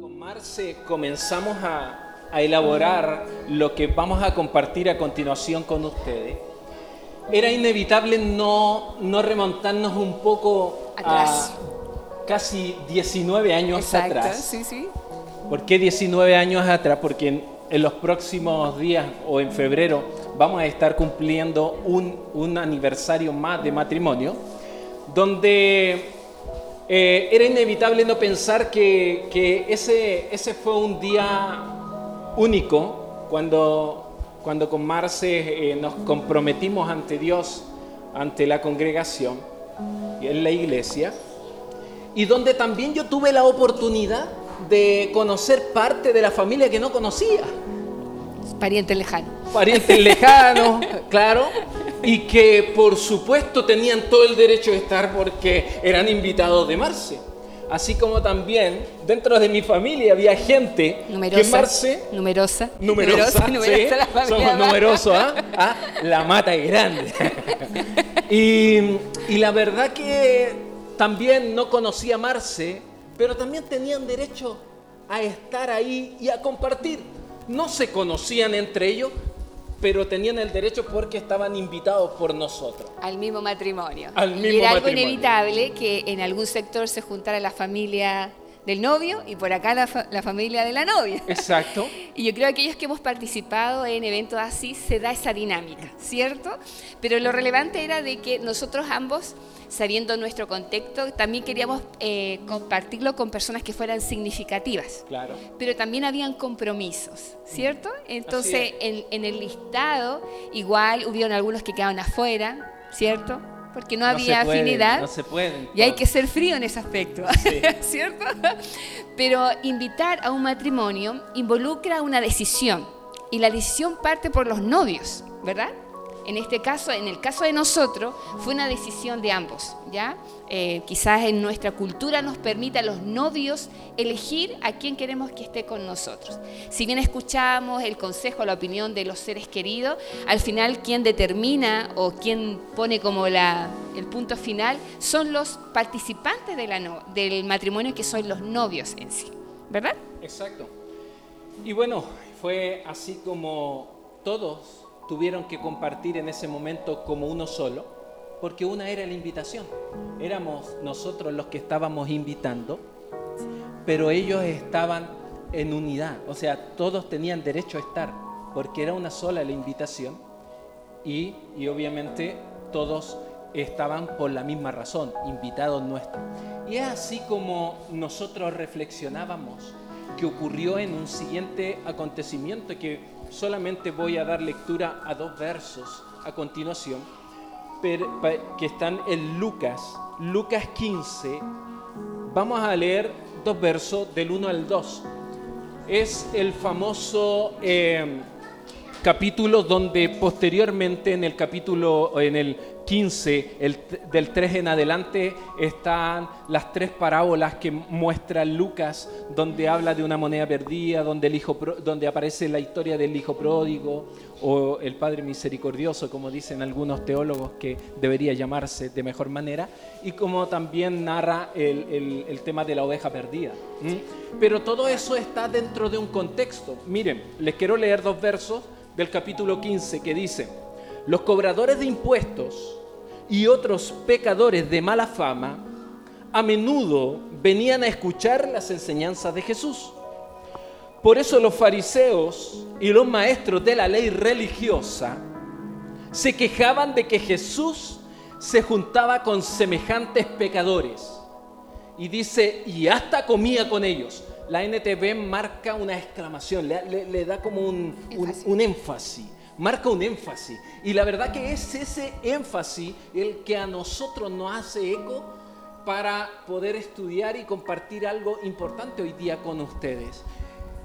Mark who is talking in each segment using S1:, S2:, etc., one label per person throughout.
S1: Con Marce comenzamos a, a elaborar lo que vamos a compartir a continuación con ustedes. Era inevitable no, no remontarnos un poco
S2: Atrás.
S1: a casi 19 años
S2: Exacto,
S1: atrás.
S2: sí, sí.
S1: ¿Por qué 19 años atrás? Porque en, en los próximos días o en febrero vamos a estar cumpliendo un, un aniversario más de matrimonio, donde eh, era inevitable no pensar que, que ese, ese fue un día único cuando, cuando con Marce eh, nos comprometimos ante Dios, ante la congregación y en la iglesia, y donde también yo tuve la oportunidad de conocer parte de la familia que no conocía
S2: Pariente lejano.
S1: parientes lejanos, claro, y que por supuesto tenían todo el derecho de estar porque eran invitados de Marce. Así como también dentro de mi familia había gente
S2: Numerosa.
S1: que Marce,
S2: Numerosa.
S1: numerosa,
S2: numerosa
S1: sí,
S2: la familia
S1: somos numerosos, ¿ah? Ah, la mata es grande. y, y la verdad que también no conocía a Marce, pero también tenían derecho a estar ahí y a compartir. No se conocían entre ellos, pero tenían el derecho porque estaban invitados por nosotros.
S2: Al mismo matrimonio.
S1: Al
S2: y
S1: mismo
S2: era algo
S1: matrimonio.
S2: inevitable que en algún sector se juntara la familia del novio y por acá la, fa- la familia de la novia.
S1: Exacto.
S2: Y yo creo que aquellos que hemos participado en eventos así se da esa dinámica, ¿cierto? Pero lo relevante era de que nosotros ambos, sabiendo nuestro contexto, también queríamos eh, compartirlo con personas que fueran significativas.
S1: Claro.
S2: Pero también habían compromisos, ¿cierto? Entonces, en, en el listado, igual hubieron algunos que quedaron afuera, ¿cierto? Porque no, había
S1: se puede,
S2: afinidad.
S1: No se pueden.
S2: Y hay que ser frío en ese aspecto,
S1: Sí.
S2: ¿cierto? Pero invitar a un matrimonio involucra una decisión y la decisión parte por los novios, ¿verdad? En este caso, en el caso de nosotros, fue una decisión de ambos, ¿ya? Eh, quizás en nuestra cultura nos permite a los novios elegir a quién queremos que esté con nosotros. Si bien escuchamos el consejo, la opinión de los seres queridos, al final quien determina o quien pone como la, el punto final son los participantes del matrimonio que son los novios en sí, ¿verdad?
S1: Exacto. Y bueno, fue así como todos tuvieron que compartir en ese momento como uno solo, porque una era la invitación. Éramos nosotros los que estábamos invitando, pero ellos estaban en unidad, o sea, todos tenían derecho a estar, porque era una sola la invitación y, y obviamente todos estaban por la misma razón, invitados nuestros. Y es así como nosotros reflexionábamos que ocurrió en un siguiente acontecimiento que solamente voy a dar lectura a dos versos a continuación, que están en Lucas, Lucas 15. Vamos a leer dos versos del 1 al 2. Es el famoso eh, capítulo donde posteriormente en el capítulo, en el 15, el del 3 en adelante, están las tres parábolas que muestra Lucas, donde habla de una moneda perdida, donde, el hijo, donde aparece la historia del hijo pródigo o el Padre misericordioso, como dicen algunos teólogos que debería llamarse de mejor manera, y como también narra el, el- el tema de la oveja perdida. Pero todo eso está dentro de un contexto. Miren, les quiero leer dos versos del capítulo 15 que dice, los cobradores de impuestos y otros pecadores de mala fama a menudo venían a escuchar las enseñanzas de Jesús. Por eso los fariseos y los maestros de la ley religiosa se quejaban de que Jesús se juntaba con semejantes pecadores. Y dice, y hasta comía con ellos. La NTV marca una exclamación, le, le- le da como un, un-
S2: Énfasis.
S1: un énfasis, marca un énfasis. Y la verdad que es ese énfasis el que a nosotros nos hace eco para poder estudiar y compartir algo importante hoy día con ustedes.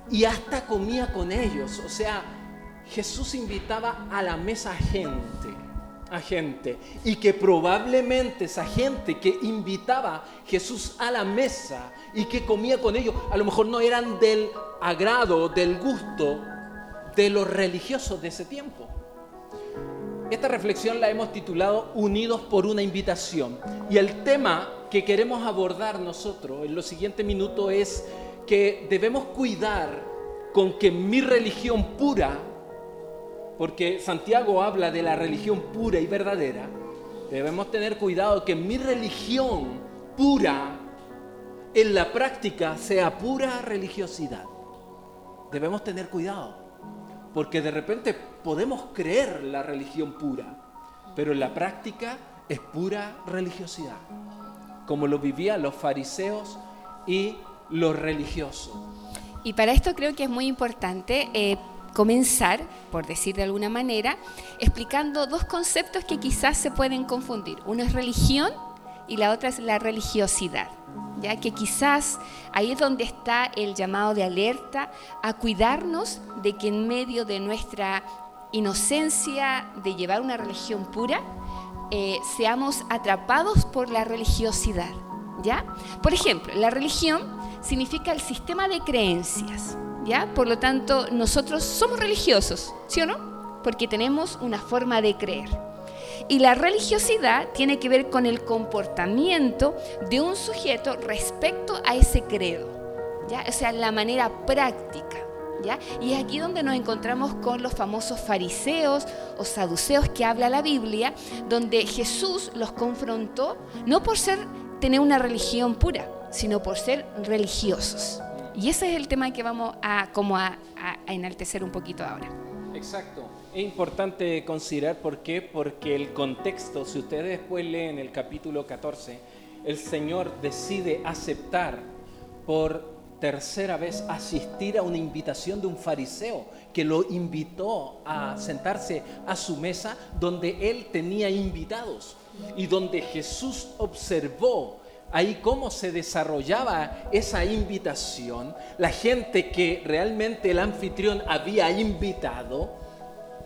S1: Y hasta comía con ellos, o sea, Jesús invitaba a la mesa gente, a gente, y que probablemente esa gente que invitaba Jesús a la mesa y que comía con ellos, a lo mejor no eran del agrado, del gusto de los religiosos de ese tiempo. Esta reflexión la hemos titulado Unidos por una invitación. Y el tema que queremos abordar nosotros en los siguientes minutos es que debemos cuidar con que mi religión pura, porque Santiago habla de la religión pura y verdadera, debemos tener cuidado que mi religión pura en la práctica sea pura religiosidad. Debemos tener cuidado. Porque de repente podemos creer la religión pura, pero en la práctica es pura religiosidad, como lo vivían los fariseos y los religiosos.
S2: Y para esto creo que es muy importante eh, comenzar, por decir de alguna manera, explicando dos conceptos que quizás se pueden confundir. Uno es religión y la otra es la religiosidad ya que quizás ahí es donde está el llamado de alerta a cuidarnos de que en medio de nuestra inocencia de llevar una religión pura, eh, seamos atrapados por la religiosidad. ¿ya? Por ejemplo, la religión significa el sistema de creencias. Por lo tanto, nosotros somos religiosos, ¿sí o no? Porque tenemos una forma de creer. Y la religiosidad tiene que ver con el comportamiento de un sujeto respecto a ese credo, ¿ya? o sea, la manera práctica. Y es aquí donde nos encontramos con los famosos fariseos o saduceos que habla la Biblia, donde Jesús los confrontó no por ser tener una religión pura, sino por ser religiosos. Y ese es el tema que vamos a, como a enaltecer un poquito ahora.
S1: Exacto. Es importante considerar por qué, porque el contexto, si ustedes después leen el capítulo 14, el Señor decide aceptar por tercera vez asistir a una invitación de un fariseo que lo invitó a sentarse a su mesa donde él tenía invitados y donde Jesús observó ahí cómo se desarrollaba esa invitación, la gente que realmente el anfitrión había invitado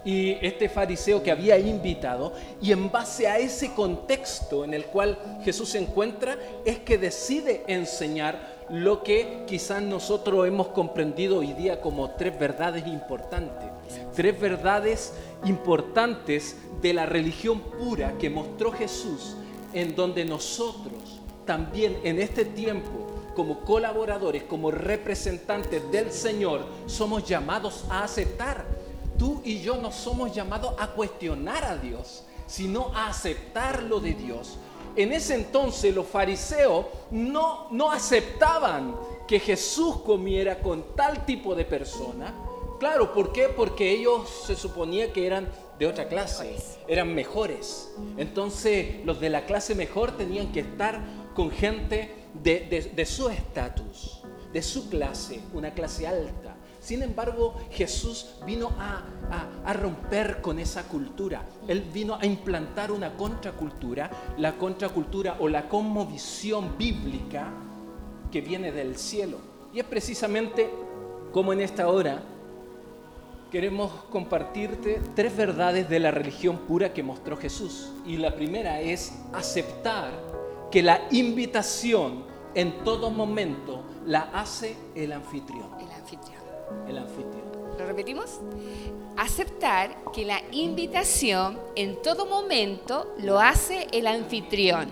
S1: y este fariseo que había invitado, y en base a ese contexto en el cual Jesús se encuentra, es que decide enseñar lo que quizás nosotros hemos comprendido hoy día como tres verdades importantes. Tres verdades importantes de la religión pura que mostró Jesús, en donde nosotros también en este tiempo, como colaboradores, como representantes del Señor, somos llamados a aceptar. Tú y yo no somos llamados a cuestionar a Dios, sino a aceptar lo de Dios. En ese entonces los fariseos no, no aceptaban que Jesús comiera con tal tipo de persona. Claro, ¿por qué? Porque ellos se suponía que eran de otra clase, eran mejores. Entonces los de la clase mejor tenían que estar con gente de, su estatus, de su clase, una clase alta. Sin embargo, Jesús vino a, a, romper con esa cultura. Él vino a implantar una contracultura, la contracultura o la conmovisión bíblica que viene del cielo. Y es precisamente como en esta hora queremos compartirte tres verdades de la religión pura que mostró Jesús. Y la primera es aceptar que la invitación en todo momento la hace el anfitrión.
S2: El anfitrión.
S1: El anfitrión.
S2: ¿Lo repetimos? Aceptar que la invitación en todo momento lo hace el anfitrión.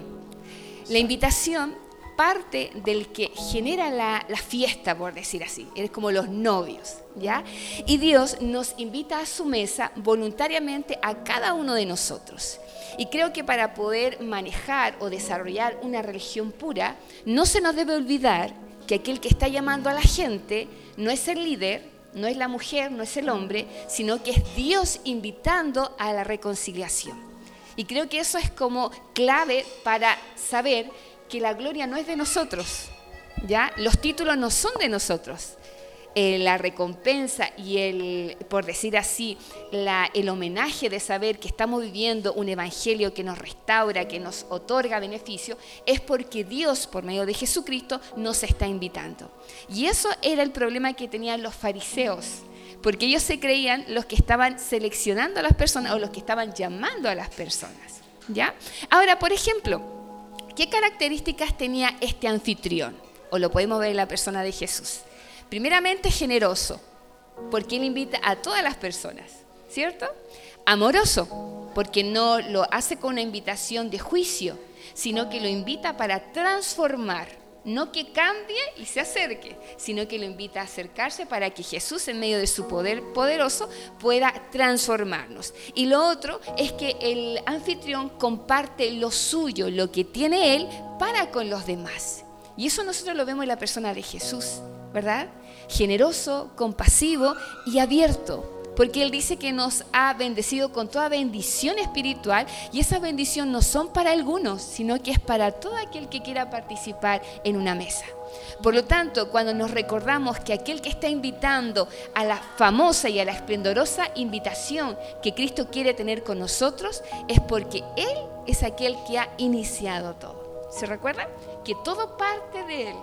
S2: La invitación parte del que genera la, la, fiesta, por decir así. Eres como los novios, ¿ya? Y Dios nos invita a su mesa voluntariamente a cada uno de nosotros. Y creo que para poder manejar o desarrollar una religión pura, no se nos debe olvidar que aquel que está llamando a la gente no es el líder, no es la mujer, no es el hombre, sino que es Dios invitando a la reconciliación. Y creo que eso es como clave para saber que la gloria no es de nosotros, ¿ya? Los títulos no son de nosotros. Eh, la recompensa y el, por decir así, el homenaje de saber que estamos viviendo un evangelio que nos restaura, que nos otorga beneficio, es porque Dios, por medio de Jesucristo, nos está invitando. Y eso era el problema que tenían los fariseos, porque ellos se creían los que estaban seleccionando a las personas o los que estaban llamando a las personas. ¿ya? Ahora, por ejemplo, ¿qué características tenía este anfitrión? O lo podemos ver en la persona de Jesús. Primeramente generoso, porque Él invita a todas las personas, ¿cierto? Amoroso, porque no lo hace con una invitación de juicio, sino que lo invita para transformar no que cambie y se acerque, sino que lo invita a acercarse para que Jesús, en medio de su poder poderoso, pueda transformarnos. Y lo otro es que el anfitrión comparte lo suyo, lo que tiene él, para con los demás. Y eso nosotros lo vemos en la persona de Jesús, ¿verdad? Generoso, compasivo y abierto porque Él dice que nos ha bendecido con toda bendición espiritual y esa bendición no son para algunos, sino que es para todo aquel que quiera participar en una mesa. Por lo tanto, cuando nos recordamos que aquel que está invitando a la famosa y a la esplendorosa invitación que Cristo quiere tener con nosotros, es porque Él es aquel que ha iniciado todo. ¿Se recuerdan? Que todo parte de Él.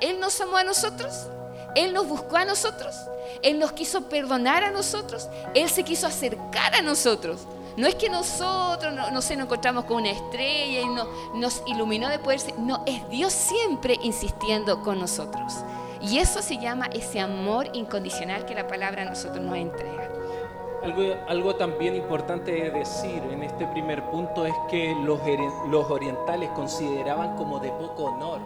S2: Él nos amó a nosotros, él nos buscó a nosotros, Él nos quiso perdonar a nosotros, Él se quiso acercar a nosotros. No es que nosotros, no, nos encontramos con una estrella y nos iluminó de poder, no, es Dios siempre insistiendo con nosotros. Y eso se llama ese amor incondicional que la palabra a nosotros nos entrega.
S1: Algo, también importante de decir en este primer punto es que los, los orientales consideraban como de poco honor.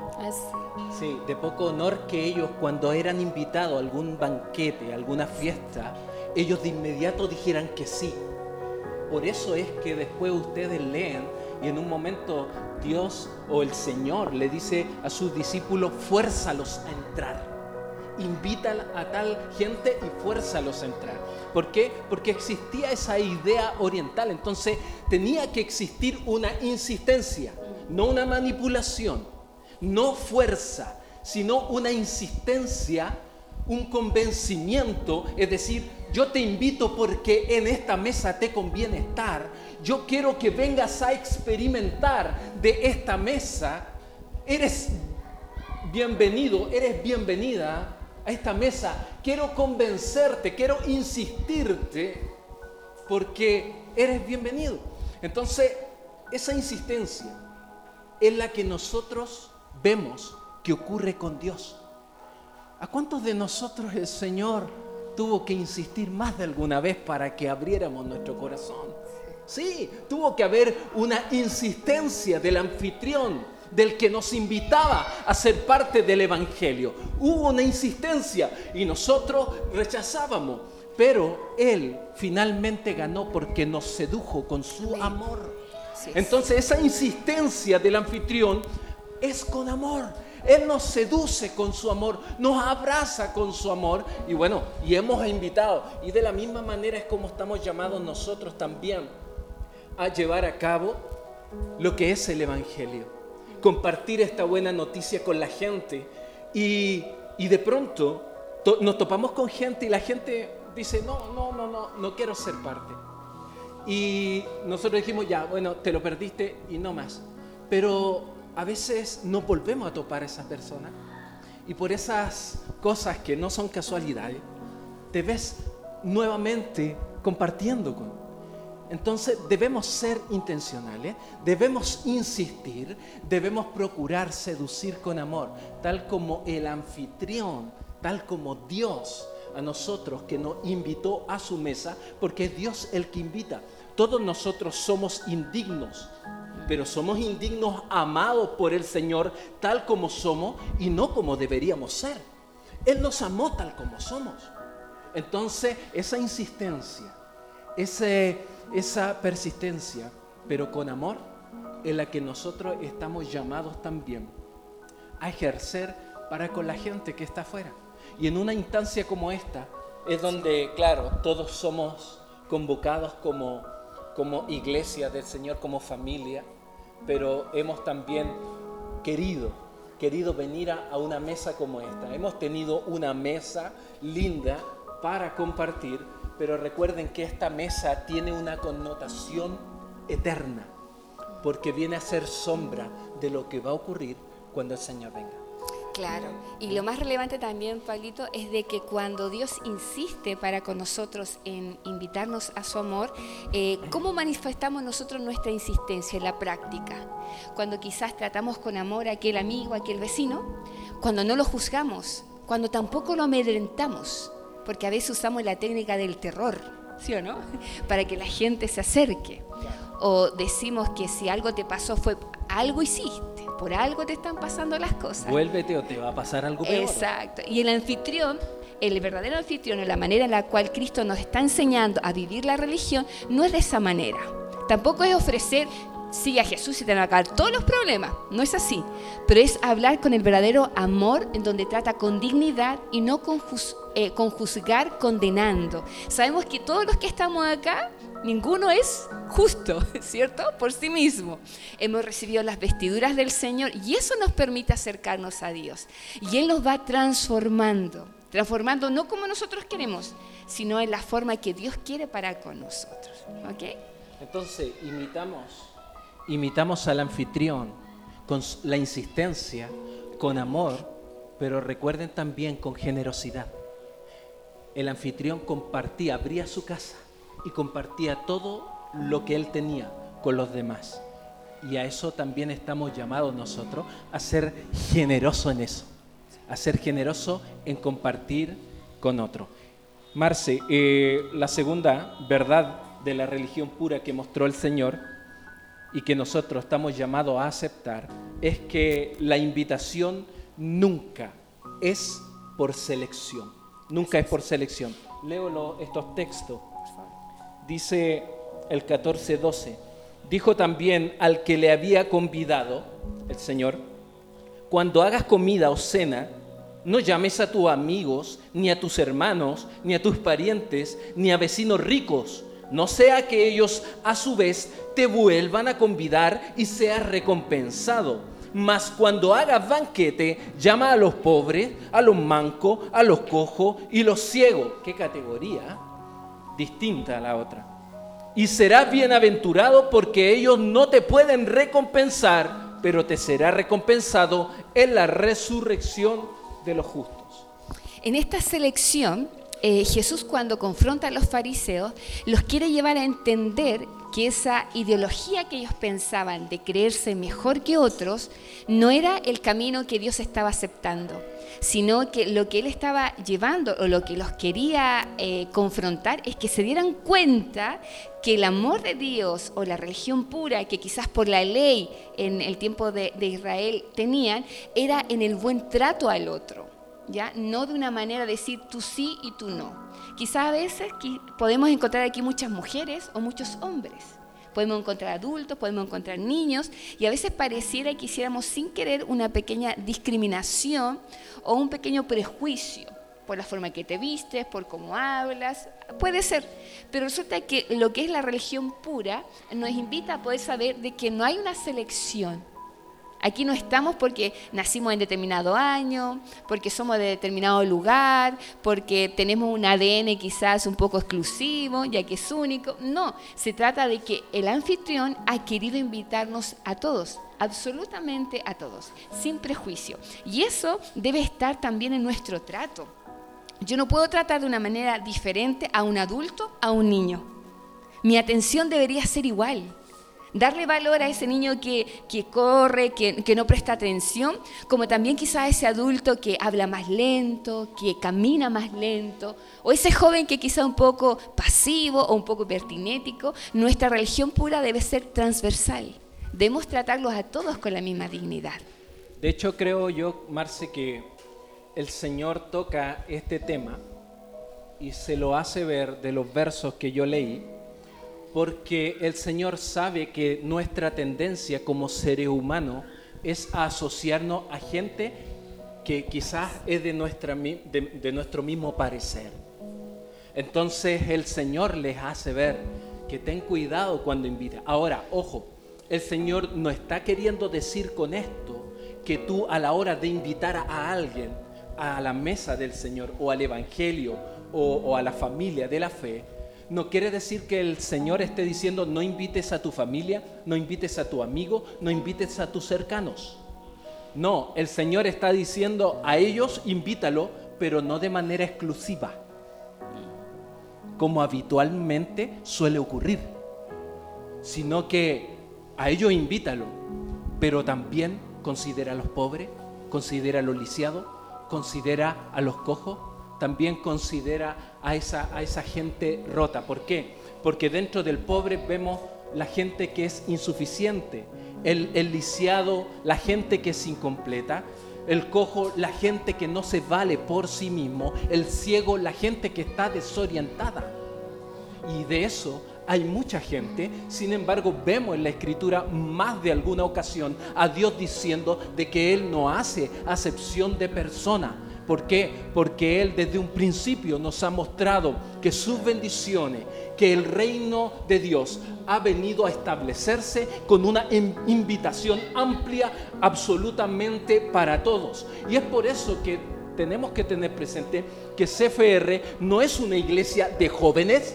S1: Sí, de poco honor que ellos cuando eran invitados a algún banquete, a alguna fiesta, ellos de inmediato dijeran que sí. Por eso es que después ustedes leen y en un momento Dios o el Señor le dice a sus discípulos, fuérzalos a entrar. Invita a tal gente y fuérzalos a entrar. ¿Por qué? Porque existía esa idea oriental. Entonces tenía que existir una insistencia, no una manipulación, no fuerza, sino una insistencia, un convencimiento. Es decir, yo te invito porque en esta mesa te conviene estar. Yo quiero que vengas a experimentar de esta mesa. Eres bienvenido, eres bienvenida a esta mesa, quiero convencerte, quiero insistirte, porque eres bienvenido. Entonces, esa insistencia es la que nosotros vemos que ocurre con Dios. ¿A cuántos de nosotros el Señor tuvo que insistir más de alguna vez para que abriéramos nuestro corazón? Sí, tuvo que haber una insistencia del anfitrión del que nos invitaba a ser parte del Evangelio. Hubo una insistencia y nosotros rechazábamos, pero Él finalmente ganó porque nos sedujo con su amor. Entonces esa insistencia del anfitrión es con amor. Él nos seduce con su amor, nos abraza con su amor y bueno, y hemos invitado. Y de la misma manera es como estamos llamados nosotros también a llevar a cabo lo que es el Evangelio compartir esta buena noticia con la gente. Y, de pronto nos topamos con gente y la gente dice, no, no, no, no, no quiero ser parte. Y nosotros dijimos, ya, bueno, te lo perdiste y no más. Pero a veces no volvemos a topar a esas personas. Y por esas cosas que no son casualidades, te ves nuevamente compartiendo con, entonces debemos ser intencionales, debemos insistir, debemos procurar seducir con amor, tal como el anfitrión, tal como Dios a nosotros que nos invitó a su mesa, porque es Dios el que invita. Todos nosotros somos indignos, pero somos indignos amados por el Señor tal como somos y no como deberíamos ser. Él nos amó tal como somos. Entonces, esa insistencia, ese esa persistencia, pero con amor, en la que nosotros estamos llamados también a ejercer para con la gente que está afuera. Y en una instancia como esta es donde, claro, todos somos convocados como, como iglesia del Señor, como familia, pero hemos también querido, querido venir a, a una mesa como esta. Hemos tenido una mesa linda para compartir pero recuerden que esta mesa tiene una connotación eterna, porque viene a ser sombra de lo que va a ocurrir cuando el Señor venga.
S2: Claro, y lo más relevante también, Pablito, es de que cuando Dios insiste para con nosotros en invitarnos a su amor, eh, ¿cómo manifestamos nosotros nuestra insistencia en la práctica? Cuando quizás tratamos con amor a aquel amigo, a aquel vecino, cuando no lo juzgamos, cuando tampoco lo amedrentamos, porque a veces usamos la técnica del terror, ¿sí o no? Para que la gente se acerque. O decimos que si algo te pasó fue algo hiciste, por algo te están pasando las cosas.
S1: Vuélvete o te va a pasar algo peor.
S2: Exacto. Y el anfitrión, el verdadero anfitrión, la manera en la cual Cristo nos está enseñando a vivir la religión, no es de esa manera. Tampoco es ofrecer sigue a Jesús y te van a acabar todos los problemas. No es así. Pero es hablar con el verdadero amor en donde trata con dignidad y no con, eh, con juzgar condenando. Sabemos que todos los que estamos acá, ninguno es justo, ¿cierto? Por sí mismo. Hemos recibido las vestiduras del Señor y eso nos permite acercarnos a Dios. Y Él nos va transformando. Transformando no como nosotros queremos, sino en la forma que Dios quiere para con nosotros. ¿Ok?
S1: Entonces, imitamos imitamos al anfitrión con la insistencia, con amor, pero recuerden también con generosidad. El anfitrión compartía, abría su casa y compartía todo lo que él tenía con los demás. Y a eso también estamos llamados nosotros, a ser generoso en eso, a ser generoso en compartir con otro. Marce, eh, la segunda verdad de la religión pura que mostró el Señor y que nosotros estamos llamados a aceptar es que la invitación nunca es por selección. Nunca es por selección. Leo estos textos. Dice el 14:12. Dijo también al que le había convidado, el Señor, cuando hagas comida o cena, no llames a tus amigos, ni a tus hermanos, ni a tus parientes, ni a vecinos ricos no sea que ellos a su vez te vuelvan a convidar y seas recompensado. Mas cuando hagas banquete, llama a los pobres, a los mancos, a los cojos y los ciegos. ¿Qué categoría? Distinta a la otra. Y serás bienaventurado porque ellos no te pueden recompensar, pero te será recompensado en la resurrección de los justos.
S2: En esta selección eh, Jesús cuando confronta a los fariseos, los quiere llevar a entender que esa ideología que ellos pensaban de creerse mejor que otros no era el camino que Dios estaba aceptando, sino que lo que Él estaba llevando o lo que los quería eh, confrontar es que se dieran cuenta que el amor de Dios o la religión pura que quizás por la ley en el tiempo de Israel tenían, era en el buen trato al otro. ¿Ya? No de una manera de decir tú sí y tú no. Quizás a veces podemos encontrar aquí muchas mujeres o muchos hombres. Podemos encontrar adultos, podemos encontrar niños y a veces pareciera que hiciéramos sin querer una pequeña discriminación o un pequeño prejuicio por la forma que te vistes, por cómo hablas, puede ser. Pero resulta que lo que es la religión pura nos invita a poder saber de que no hay una selección, Aquí no estamos porque nacimos en determinado año, porque somos de determinado lugar, porque tenemos un ADN quizás un poco exclusivo, ya que es único. No, se trata de que el anfitrión ha querido invitarnos a todos, absolutamente a todos, sin prejuicio. Y eso debe estar también en nuestro trato. Yo no puedo tratar de una manera diferente a un adulto, a un niño. Mi atención debería ser igual. Darle valor a ese niño que, corre, que, que, no presta atención, como también quizá a ese adulto que habla más lento, que camina más lento, o ese joven que quizá un poco pasivo o un poco pertinético. Nuestra religión pura debe ser transversal. Debemos tratarlos a todos con la misma dignidad.
S1: De hecho, creo yo, Marce, que el Señor toca este tema y se lo hace ver de los versos que yo leí porque el Señor sabe que nuestra tendencia como seres humanos es asociarnos a gente que quizás es de, nuestro mismo parecer. Entonces el Señor les hace ver que ten cuidado cuando invita. Ahora, ojo, el Señor no está queriendo decir con esto que tú a la hora de invitar a alguien a la mesa del Señor o al Evangelio o a la familia de la fe, no quiere decir que el Señor esté diciendo no invites a tu familia, no invites a tu amigo, no invites a tus cercanos. No, el Señor está diciendo a ellos invítalo, pero no de manera exclusiva, como habitualmente suele ocurrir, sino que a ellos invítalo, pero también considera a los pobres, considera a los lisiados, considera a los cojos, también considera a esa, a esa gente rota. ¿Por qué? Porque dentro del pobre vemos la gente que es insuficiente, el, el lisiado, la gente que es incompleta, el cojo, la gente que no se vale por sí mismo, el ciego, la gente que está desorientada. Y de eso hay mucha gente, sin embargo vemos en la escritura más de alguna ocasión a Dios diciendo de que Él no hace acepción de persona. ¿Por qué? Porque Él desde un principio nos ha mostrado que sus bendiciones, que el reino de Dios ha venido a establecerse con una invitación amplia absolutamente para todos. Y es por eso que tenemos que tener presente que CFR no es una iglesia de jóvenes,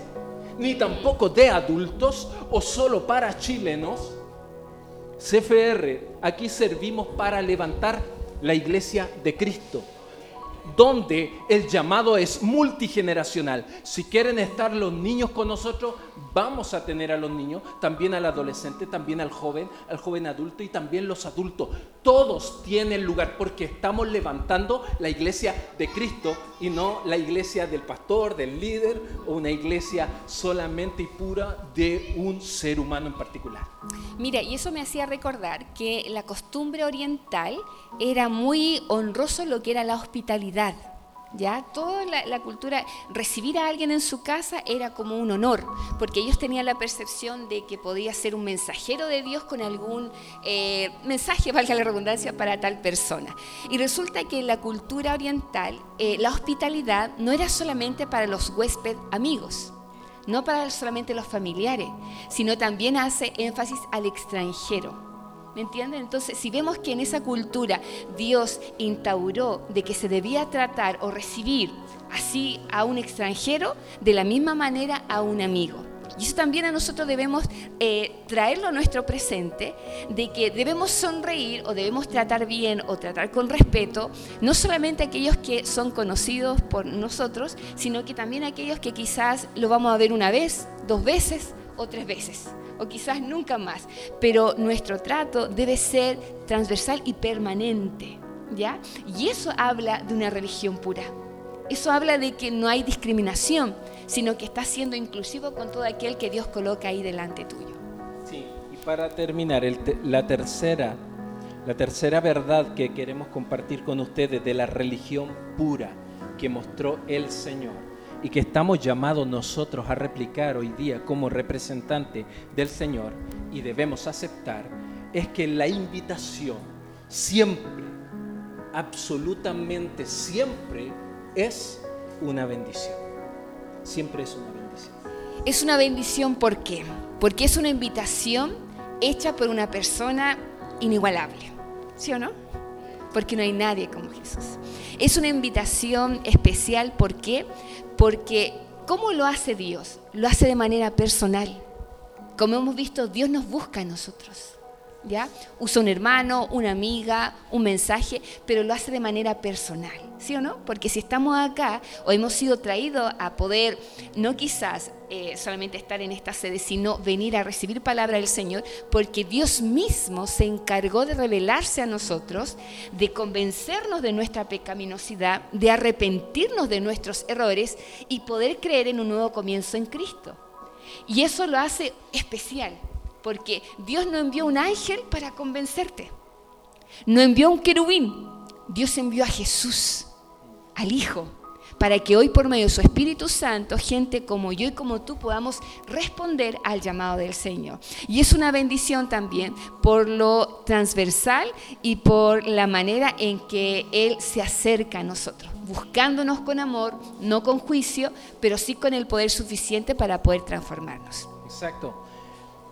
S1: ni tampoco de adultos o solo para chilenos. CFR, aquí servimos para levantar la iglesia de Cristo donde el llamado es multigeneracional. Si quieren estar los niños con nosotros, vamos a tener a los niños, también al adolescente, también al joven, al joven adulto y también los adultos. Todos tienen lugar porque estamos levantando la iglesia de Cristo y no la iglesia del pastor, del líder o una iglesia solamente y pura de un ser humano en particular.
S2: Mira, y eso me hacía recordar que la costumbre oriental era muy honroso lo que era la hospitalidad. ¿Ya? Toda la, cultura, recibir a alguien en su casa era como un honor, porque ellos tenían la percepción de que podía ser un mensajero de Dios con algún eh, mensaje, valga la redundancia, para tal persona. Y resulta que en la cultura oriental, eh, la hospitalidad no era solamente para los huéspedes amigos, no para solamente los familiares, sino también hace énfasis al extranjero. ¿Me entienden? Entonces, si vemos que en esa cultura Dios instauró de que se debía tratar o recibir así a un extranjero, de la misma manera a un amigo. Y eso también a nosotros debemos eh, traerlo a nuestro presente, de que debemos sonreír o debemos tratar bien o tratar con respeto, no solamente a aquellos que son conocidos por nosotros, sino que también a aquellos que quizás lo vamos a ver una vez, dos veces o tres veces o quizás nunca más, pero nuestro trato debe ser transversal y permanente, ¿ya? Y eso habla de una religión pura. Eso habla de que no hay discriminación, sino que está siendo inclusivo con todo aquel que Dios coloca ahí delante tuyo.
S1: Sí, y para terminar, la tercera la tercera verdad que queremos compartir con ustedes de la religión pura que mostró el Señor y que estamos llamados nosotros a replicar hoy día como representante del Señor y debemos aceptar es que la invitación siempre, absolutamente siempre es una bendición. Siempre es una bendición.
S2: Es una bendición ¿por qué? Porque es una invitación hecha por una persona inigualable. ¿Sí o no? Porque no hay nadie como Jesús. Es una invitación especial, ¿por qué? Porque ¿cómo lo hace Dios? Lo hace de manera personal. Como hemos visto, Dios nos busca a nosotros. Usa un hermano, una amiga, un mensaje, pero lo hace de manera personal, ¿sí o no? Porque si estamos acá o hemos sido traídos a poder, no quizás eh, solamente estar en esta sede, sino venir a recibir palabra del Señor, porque Dios mismo se encargó de revelarse a nosotros, de convencernos de nuestra pecaminosidad, de arrepentirnos de nuestros errores y poder creer en un nuevo comienzo en Cristo. Y eso lo hace especial, porque Dios no envió un ángel para convencerte, no envió un querubín, Dios envió a Jesús, al Hijo para que hoy por medio de su Espíritu Santo, gente como yo y como tú podamos responder al llamado del Señor. Y es una bendición también por lo transversal y por la manera en que Él se acerca a nosotros, buscándonos con amor, no con juicio, pero sí con el poder suficiente para poder transformarnos.
S1: Exacto.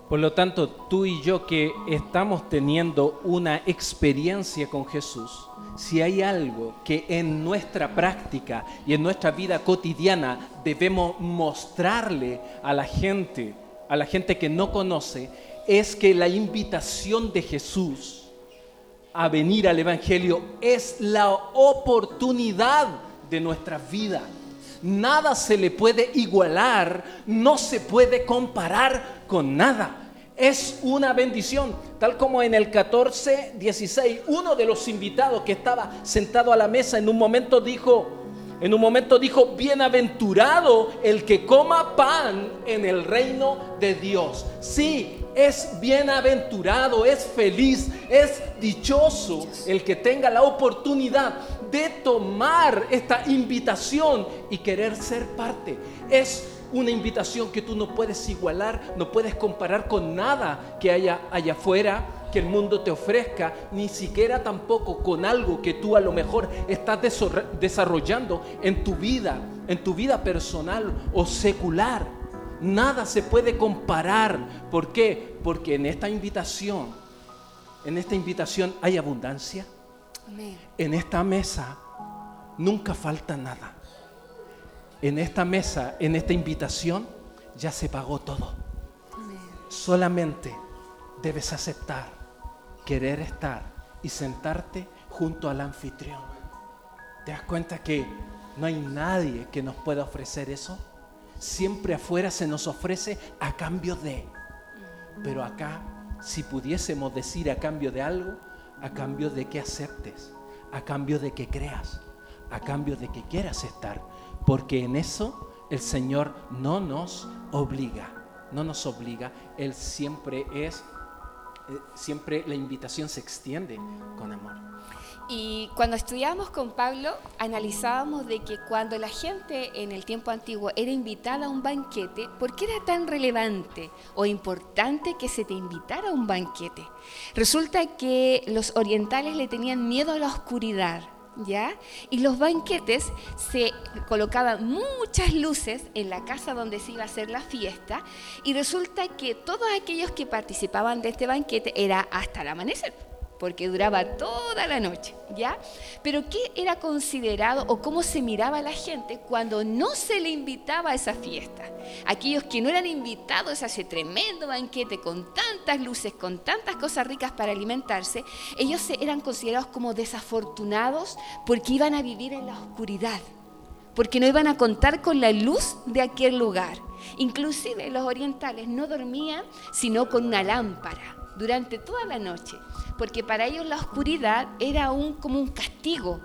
S1: Por lo tanto, tú y yo que estamos teniendo una experiencia con Jesús, si hay algo que en nuestra práctica y en nuestra vida cotidiana debemos mostrarle a la gente, a la gente que no conoce, es que la invitación de Jesús a venir al Evangelio es la oportunidad de nuestra vida. Nada se le puede igualar, no se puede comparar con nada es una bendición. Tal como en el 14, 16, uno de los invitados que estaba sentado a la mesa en un momento dijo, En un momento dijo, bienaventurado el que coma pan en el reino de Dios. Sí, es bienaventurado, es feliz, es dichoso el que tenga la oportunidad de tomar esta invitación y querer ser parte. Es una invitación que tú no puedes igualar, no puedes comparar con nada que haya allá afuera que el mundo te ofrezca, ni siquiera tampoco con algo que tú a lo mejor estás desarrollando en tu vida, en tu vida personal o secular. Nada se puede comparar. ¿Por qué? Porque en esta invitación, en esta invitación hay abundancia. En esta mesa nunca falta nada. En esta mesa, en esta invitación, ya se pagó todo. Solamente debes aceptar, querer estar y sentarte junto al anfitrión. ¿Te das cuenta que no hay nadie que nos pueda ofrecer eso? Siempre afuera se nos ofrece a cambio de. Pero acá, si pudiésemos decir a cambio de algo, a cambio de que aceptes, a cambio de que creas, a cambio de que quieras estar, porque en eso el Señor no nos obliga, no nos obliga, Él siempre es, eh, siempre la invitación se extiende con amor.
S2: Y cuando estudiábamos con Pablo, analizábamos de que cuando la gente en el tiempo antiguo era invitada a un banquete, ¿por qué era tan relevante o importante que se te invitara a un banquete? Resulta que los orientales le tenían miedo a la oscuridad, ¿ya? Y los banquetes se colocaban muchas luces en la casa donde se iba a hacer la fiesta y resulta que todos aquellos que participaban de este banquete era hasta el amanecer porque duraba toda la noche, ¿ya? Pero ¿qué era considerado o cómo se miraba a la gente cuando no se le invitaba a esa fiesta? Aquellos que no eran invitados a ese tremendo banquete con tantas luces, con tantas cosas ricas para alimentarse, ellos eran considerados como desafortunados porque iban a vivir en la oscuridad, porque no iban a contar con la luz de aquel lugar. Inclusive los orientales no dormían sino con una lámpara durante toda la noche porque para ellos la oscuridad era un, como un castigo.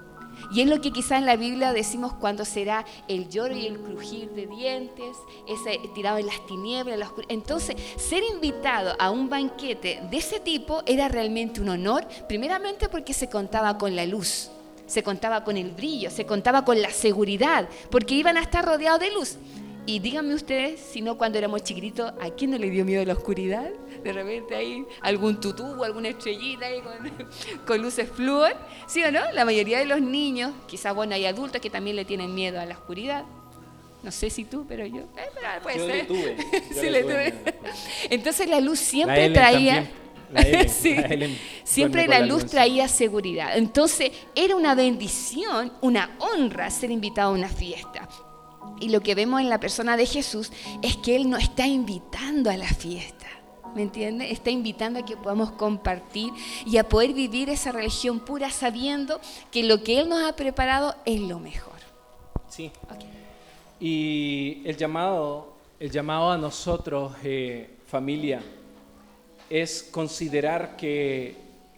S2: Y es lo que quizá en la Biblia decimos cuando será el lloro y el crujir de dientes, ese tirado en las tinieblas, la oscuridad. Entonces, ser invitado a un banquete de ese tipo era realmente un honor, primeramente porque se contaba con la luz, se contaba con el brillo, se contaba con la seguridad, porque iban a estar rodeados de luz. Y díganme ustedes, si no cuando éramos chiquititos, ¿a quién no le dio miedo la oscuridad? De repente ahí algún tutú, alguna estrellita ahí con, luces flúor. ¿Sí o no? La mayoría de los niños, quizás bueno, hay adultos que también le tienen miedo a la oscuridad. No sé si tú, pero yo. Eh, puede ser. Le tuve. sí, le tuve. Entonces la luz siempre traía. sí. Siempre la luz, traía seguridad. Entonces era una bendición, una honra ser invitado a una fiesta. Y lo que vemos en la persona de Jesús es que Él nos está invitando a la fiesta. ¿Me entiende? Está invitando a que podamos compartir y a poder vivir esa religión pura sabiendo que lo que Él nos ha preparado es lo mejor.
S1: Sí. Y el llamado, el llamado a nosotros, eh, familia, es considerar que,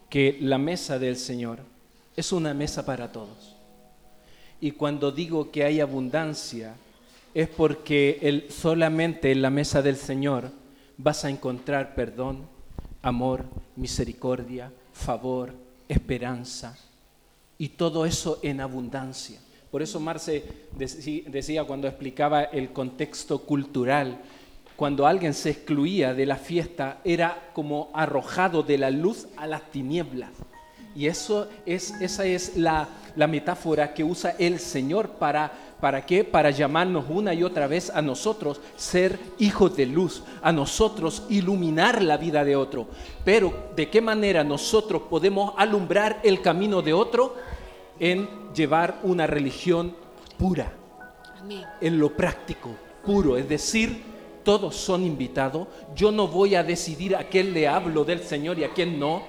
S1: que la mesa del Señor es una mesa para todos. Y cuando digo que hay abundancia, es porque solamente en la mesa del Señor vas a encontrar perdón, amor, misericordia, favor, esperanza y todo eso en abundancia. Por eso Marce decía cuando explicaba el contexto cultural, cuando alguien se excluía de la fiesta era como arrojado de la luz a las tinieblas. Y eso es, esa es la, la metáfora que usa el Señor para ¿Para qué? Para llamarnos una y otra vez a nosotros ser hijos de luz, a nosotros iluminar la vida de otro. Pero ¿de qué manera nosotros podemos alumbrar el camino de otro? En llevar una religión pura, en lo práctico, puro. Es decir, todos son invitados. Yo no voy a decidir a quién le hablo del Señor y a quién no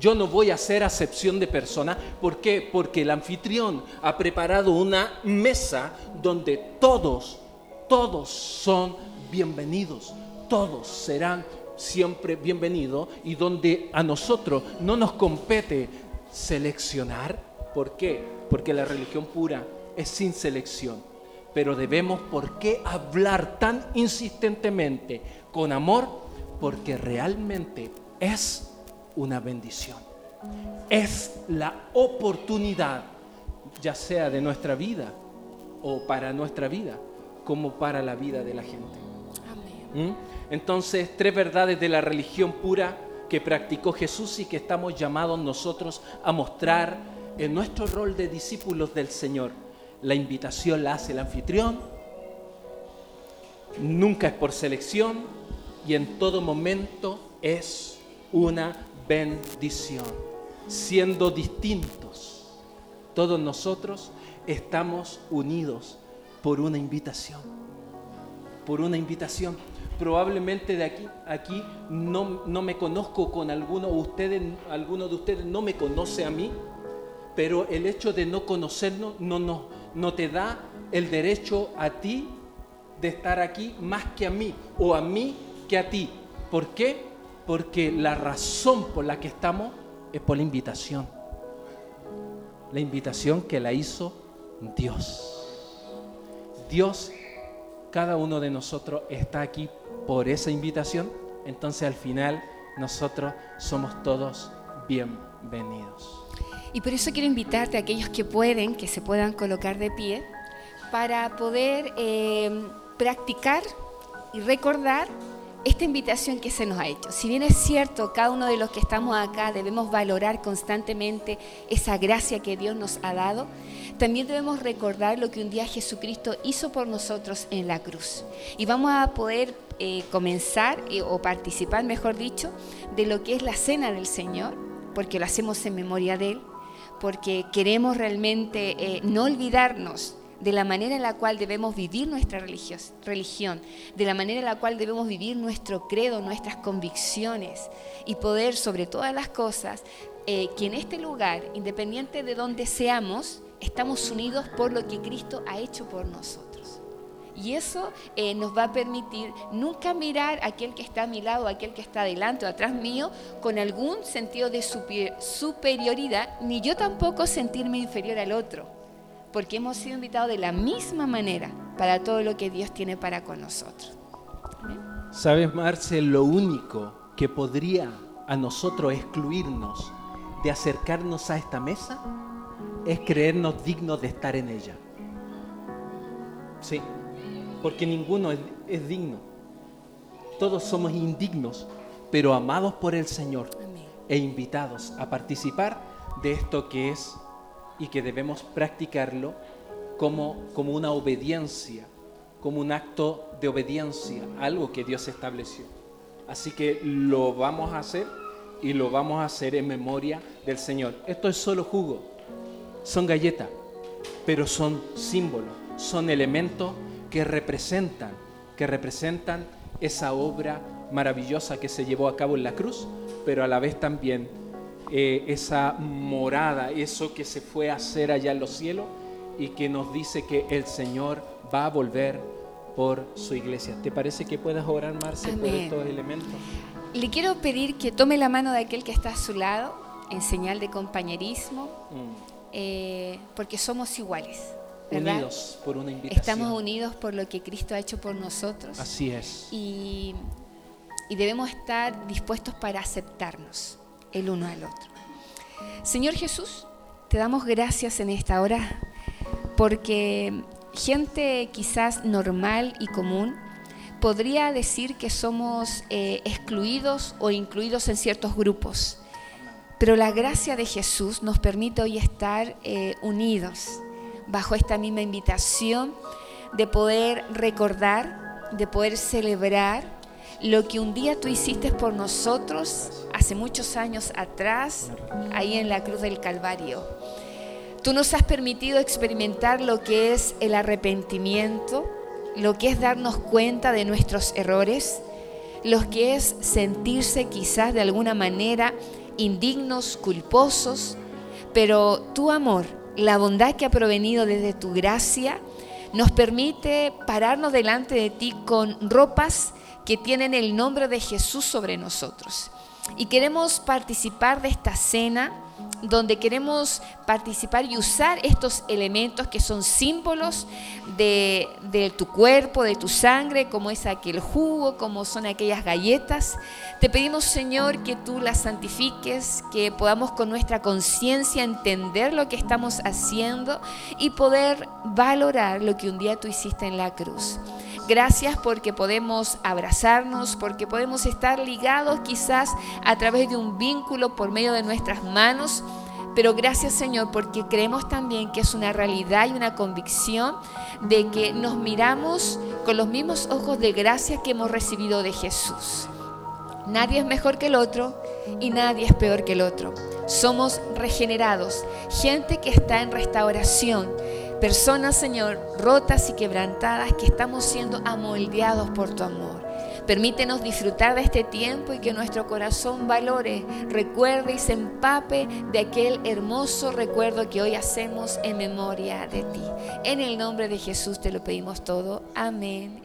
S1: yo no voy a hacer acepción de persona. ¿Por qué? Porque el anfitrión ha preparado una mesa donde todos, todos son bienvenidos. Todos serán siempre bienvenidos y donde a nosotros no nos compete seleccionar. ¿Por qué? Porque la religión pura es sin selección. Pero debemos, ¿por qué hablar tan insistentemente con amor? Porque realmente es una bendición. Es la oportunidad, ya sea de nuestra vida o para nuestra vida, como para la vida de la gente. ¿Mm? Entonces, tres verdades de la religión pura que practicó Jesús y que estamos llamados nosotros a mostrar en nuestro rol de discípulos del Señor. La invitación la hace el anfitrión, nunca es por selección y en todo momento es una bendición. Siendo distintos, todos nosotros estamos unidos por una invitación, por una invitación probablemente de aquí, aquí no, no me conozco con alguno, ustedes, alguno de ustedes no me conoce a mí, pero el hecho de no conocernos no, no, no te da el derecho a ti de estar aquí más que a mí, o a mí que a ti. ¿Por qué? Porque la razón por la que estamos es por la invitación. La invitación que la hizo Dios. Dios, cada uno de nosotros está aquí por esa invitación, entonces al final nosotros somos todos bienvenidos.
S2: Y por eso quiero invitarte a aquellos que pueden, que se puedan colocar de pie, para poder eh, practicar y recordar esta invitación que se nos ha hecho. Si bien es cierto, cada uno de los que estamos acá debemos valorar constantemente esa gracia que Dios nos ha dado, también debemos recordar lo que un día Jesucristo hizo por nosotros en la cruz. Y vamos a poder eh, comenzar eh, o participar, mejor dicho, de lo que es la cena del Señor, porque lo hacemos en memoria de Él, porque queremos realmente eh, no olvidarnos de la manera en la cual debemos vivir nuestra religión, de la manera en la cual debemos vivir nuestro credo, nuestras convicciones y poder sobre todas las cosas que en este lugar, independiente de donde seamos, estamos unidos por lo que Cristo ha hecho por nosotros. Y eso eh, nos va a permitir nunca mirar a aquel que está a mi lado, a aquel que está delante o atrás mío, con algún sentido de superioridad, ni yo tampoco sentirme inferior al otro, porque hemos sido invitados de la misma manera para todo lo que Dios tiene para con nosotros.
S1: ¿Sabes, Marce? Lo único que podría a nosotros excluirnos de acercarnos a esta mesa es creernos dignos de estar en ella. Sí, porque ninguno es, digno. Todos somos indignos, pero amados por el Señor e invitados a participar de esto que es y que debemos practicarlo como, como una obediencia, como un acto de obediencia, algo que Dios estableció. Así que lo vamos a hacer y lo vamos a hacer en memoria del Señor. Esto es solo jugo son galletas, pero son símbolos, son elementos que representan, que representan esa obra maravillosa que se llevó a cabo en la cruz, pero a la vez también eh, esa morada, eso que se fue a hacer allá en los cielos y que nos dice que el Señor va a volver por su iglesia. ¿Te parece que puedas orar, Marce, por estos elementos?
S2: Le quiero pedir que tome la mano de aquel que está a su lado en señal de compañerismo. Mm. Eh, porque somos iguales.
S1: Unidos por una invitación.
S2: Estamos unidos por lo que Cristo ha hecho por nosotros.
S1: Así es.
S2: Y, y debemos estar dispuestos para aceptarnos el uno al otro. Señor Jesús, te damos gracias en esta hora porque gente quizás normal y común podría decir que somos eh, excluidos o incluidos en ciertos grupos. Pero la gracia de Jesús nos permite hoy estar eh, unidos bajo esta misma invitación de poder recordar, de poder celebrar lo que un día tú hiciste por nosotros hace muchos años atrás, ahí en la cruz del Calvario. Tú nos has permitido experimentar lo que es el arrepentimiento, lo que es darnos cuenta de nuestros errores, lo que es sentirse quizás de alguna manera indignos, culposos, pero tu amor, la bondad que ha provenido desde tu gracia, nos permite pararnos delante de ti con ropas que tienen el nombre de Jesús sobre nosotros. Y queremos participar de esta cena donde queremos participar y usar estos elementos que son símbolos de, tu cuerpo, de tu sangre, como es aquel jugo, como son aquellas galletas. Te pedimos, Señor, que tú las santifiques, que podamos con nuestra conciencia entender lo que estamos haciendo y poder valorar lo que un día tú hiciste en la cruz. Gracias porque podemos abrazarnos, porque podemos estar ligados quizás a través de un vínculo por medio de nuestras manos. Pero gracias Señor porque creemos también que es una realidad y una convicción de que nos miramos con los mismos ojos de gracia que hemos recibido de Jesús. Nadie es mejor que el otro y nadie es peor que el otro. Somos regenerados, gente que está en restauración, personas, Señor, rotas y quebrantadas que estamos siendo amoldeados por tu amor. Permítenos disfrutar de este tiempo y que nuestro corazón valore, recuerde y se empape de aquel hermoso recuerdo que hoy hacemos en memoria de ti. En el nombre de Jesús te lo pedimos todo. Amén